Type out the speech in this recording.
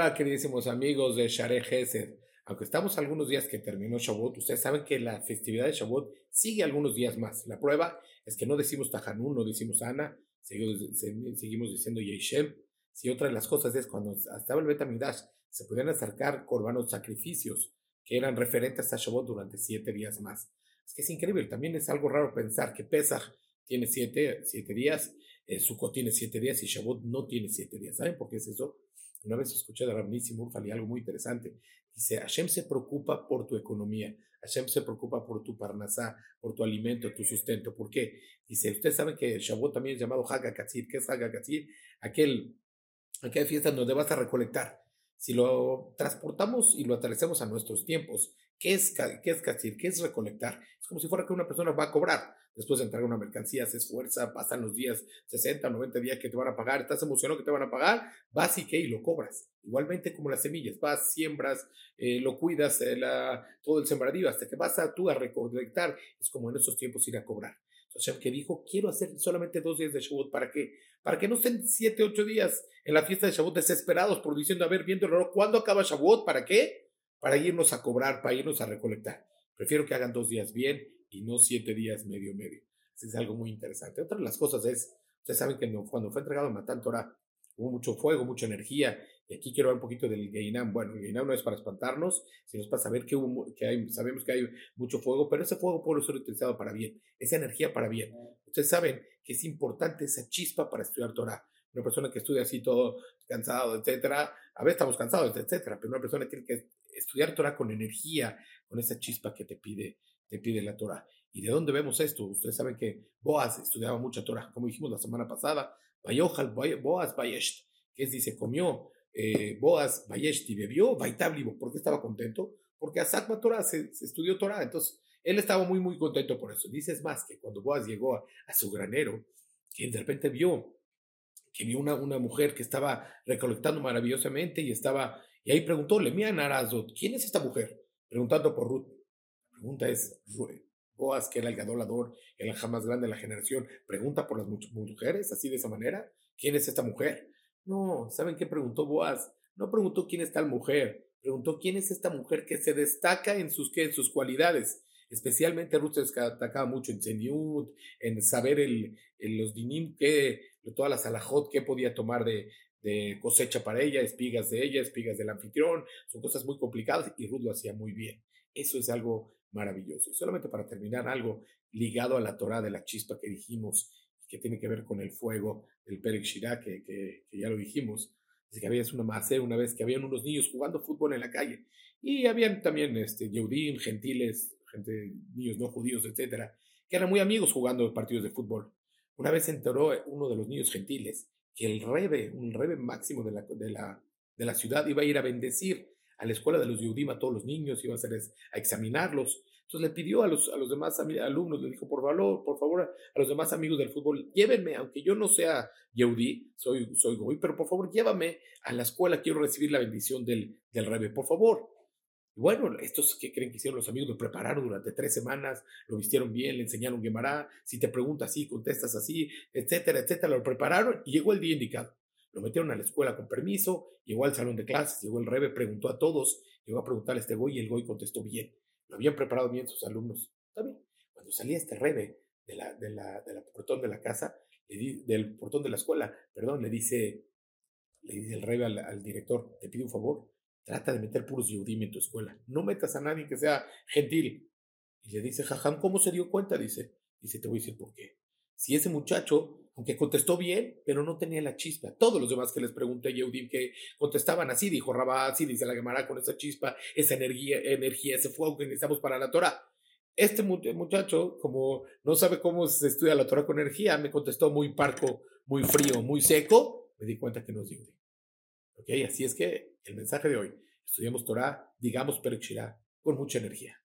Hola, queridísimos amigos de Share Gesed. Aunque estamos algunos días que terminó Shavuot, ustedes saben que la festividad de Shavuot sigue algunos días más. La prueba es que no decimos Tajanun, no decimos Ana, seguimos, seguimos diciendo Yeshem. Si otra de las cosas es cuando estaba el Betamidash, se podían acercar corbanos sacrificios que eran referentes a Shavuot durante siete días más. Es que es increíble, también es algo raro pensar que Pesach tiene siete, siete días, eh, Sukkot tiene siete días y Shavuot no tiene siete días. ¿Saben por qué es eso? Una vez escuché de Ramnísimo Urfali algo muy interesante. Dice, Hashem se preocupa por tu economía, Hashem se preocupa por tu parnasá, por tu alimento, tu sustento. ¿Por qué? Dice, ustedes saben que Shavuot también es llamado Hagakatzir. ¿Qué es Hagakatzir? Aquel, aquella fiesta donde vas a recolectar. Si lo transportamos y lo aterrizamos a nuestros tiempos, ¿qué es, qué es ¿Qué es recolectar? Es como si fuera que una persona va a cobrar después de entregar una mercancía, se esfuerza, pasan los días, 60, 90 días que te van a pagar, estás emocionado que te van a pagar, vas y que y lo cobras. Igualmente como las semillas, vas, siembras, eh, lo cuidas, eh, todo el sembradío, hasta que vas a tú a recolectar, es como en esos tiempos ir a cobrar. Entonces, que dijo, quiero hacer solamente dos días de Shavuot, ¿para qué? Para que no estén siete, ocho días en la fiesta de Shavuot desesperados por diciendo, a ver, viendo el reloj, ¿cuándo acaba Shavuot? ¿Para qué? Para irnos a cobrar, para irnos a recolectar. Prefiero que hagan dos días bien y no siete días medio medio. es algo muy interesante. Otra de las cosas es, ustedes saben que cuando fue entregado Matán Torah, hubo mucho fuego, mucha energía, y aquí quiero hablar un poquito del Geinam. Bueno, el Geinam no es para espantarnos, sino es para saber que, hubo, que hay, sabemos que hay mucho fuego, pero ese fuego puede ser utilizado para bien, esa energía para bien. Ustedes saben que es importante esa chispa para estudiar Torah. Una persona que estudia así todo cansado, etcétera, a veces estamos cansados, etcétera, pero una persona tiene que estudiar Torah con energía, con esa chispa que te pide te pide la Torah. ¿Y de dónde vemos esto? Ustedes saben que Boaz estudiaba mucha Torah, como dijimos la semana pasada. Boaz Bayesht, que es, dice, comió eh, Boaz y bebió Baitablibo. ¿Por qué estaba contento? Porque Asakma Torah se, estudió Torah. Entonces, él estaba muy, muy contento por eso. Dice, es más, que cuando Boaz llegó a, su granero, que de repente vio que vio una, una mujer que estaba recolectando maravillosamente y estaba, y ahí preguntó, le mía Narazot, ¿quién es esta mujer? Preguntando por Ruth pregunta es, Boaz, que era el gadolador, el más grande de la generación, pregunta por las mujeres, así de esa manera. ¿Quién es esta mujer? No, ¿saben qué preguntó Boaz? No preguntó quién es tal mujer, preguntó quién es esta mujer que se destaca en sus, ¿qué? En sus cualidades. Especialmente Ruth se destacaba mucho en Zeniut, en saber el, los dinim, que, todas las alajot que podía tomar de, de cosecha para ella, espigas de ella, espigas del anfitrión, son cosas muy complicadas y Ruth lo hacía muy bien. Eso es algo maravilloso. Y solamente para terminar, algo ligado a la Torah de la chispa que dijimos, que tiene que ver con el fuego del Perek Shirah, que, que, ya lo dijimos. Dice que había una macé una vez que habían unos niños jugando fútbol en la calle. Y habían también este, Yehudim, gentiles, gente, niños no judíos, etcétera, que eran muy amigos jugando partidos de fútbol. Una vez se enteró uno de los niños gentiles que el rebe, un rebe máximo de la, de la, de la ciudad, iba a ir a bendecir a la escuela de los Yehudim a todos los niños, iba a, hacer, a examinarlos. Entonces le pidió a los, a los demás alumnos, le dijo, por favor, por favor, a los demás amigos del fútbol, llévenme, aunque yo no sea Yehudí, soy, soy Goy, pero por favor, llévame a la escuela, quiero recibir la bendición del, del Rebe, por favor. Bueno, estos que creen que hicieron los amigos lo prepararon durante tres semanas, lo vistieron bien, le enseñaron Gemara, si te preguntas así, contestas así, etcétera, etcétera, lo prepararon y llegó el día indicado. Lo metieron a la escuela con permiso, llegó al salón de clases, llegó el rebe, preguntó a todos, llegó a preguntarle a este goy y el goy contestó bien. Lo habían preparado bien sus alumnos. Está bien. Cuando salía este rebe de la, de la, portón de la casa, del portón de la escuela, perdón, le dice, le dice el rebe al, director, te pido un favor, trata de meter puros yudim en tu escuela. No metas a nadie que sea gentil. Y le dice, jajam, ¿cómo se dio cuenta? Dice, dice, te voy a decir por qué. Si ese muchacho aunque contestó bien, pero no tenía la chispa. Todos los demás que les pregunté, Yehudim, que contestaban así, dijo Rabá, así dice la Gemara, con esa chispa, esa energía, energía, ese fuego que necesitamos para la Torah. Este muchacho, como no sabe cómo se estudia la Torah con energía, me contestó muy parco, muy frío, muy seco, me di cuenta que no es Yehudim. ¿Ok? Así es que el mensaje de hoy, estudiamos Torah, digamos Perek con mucha energía.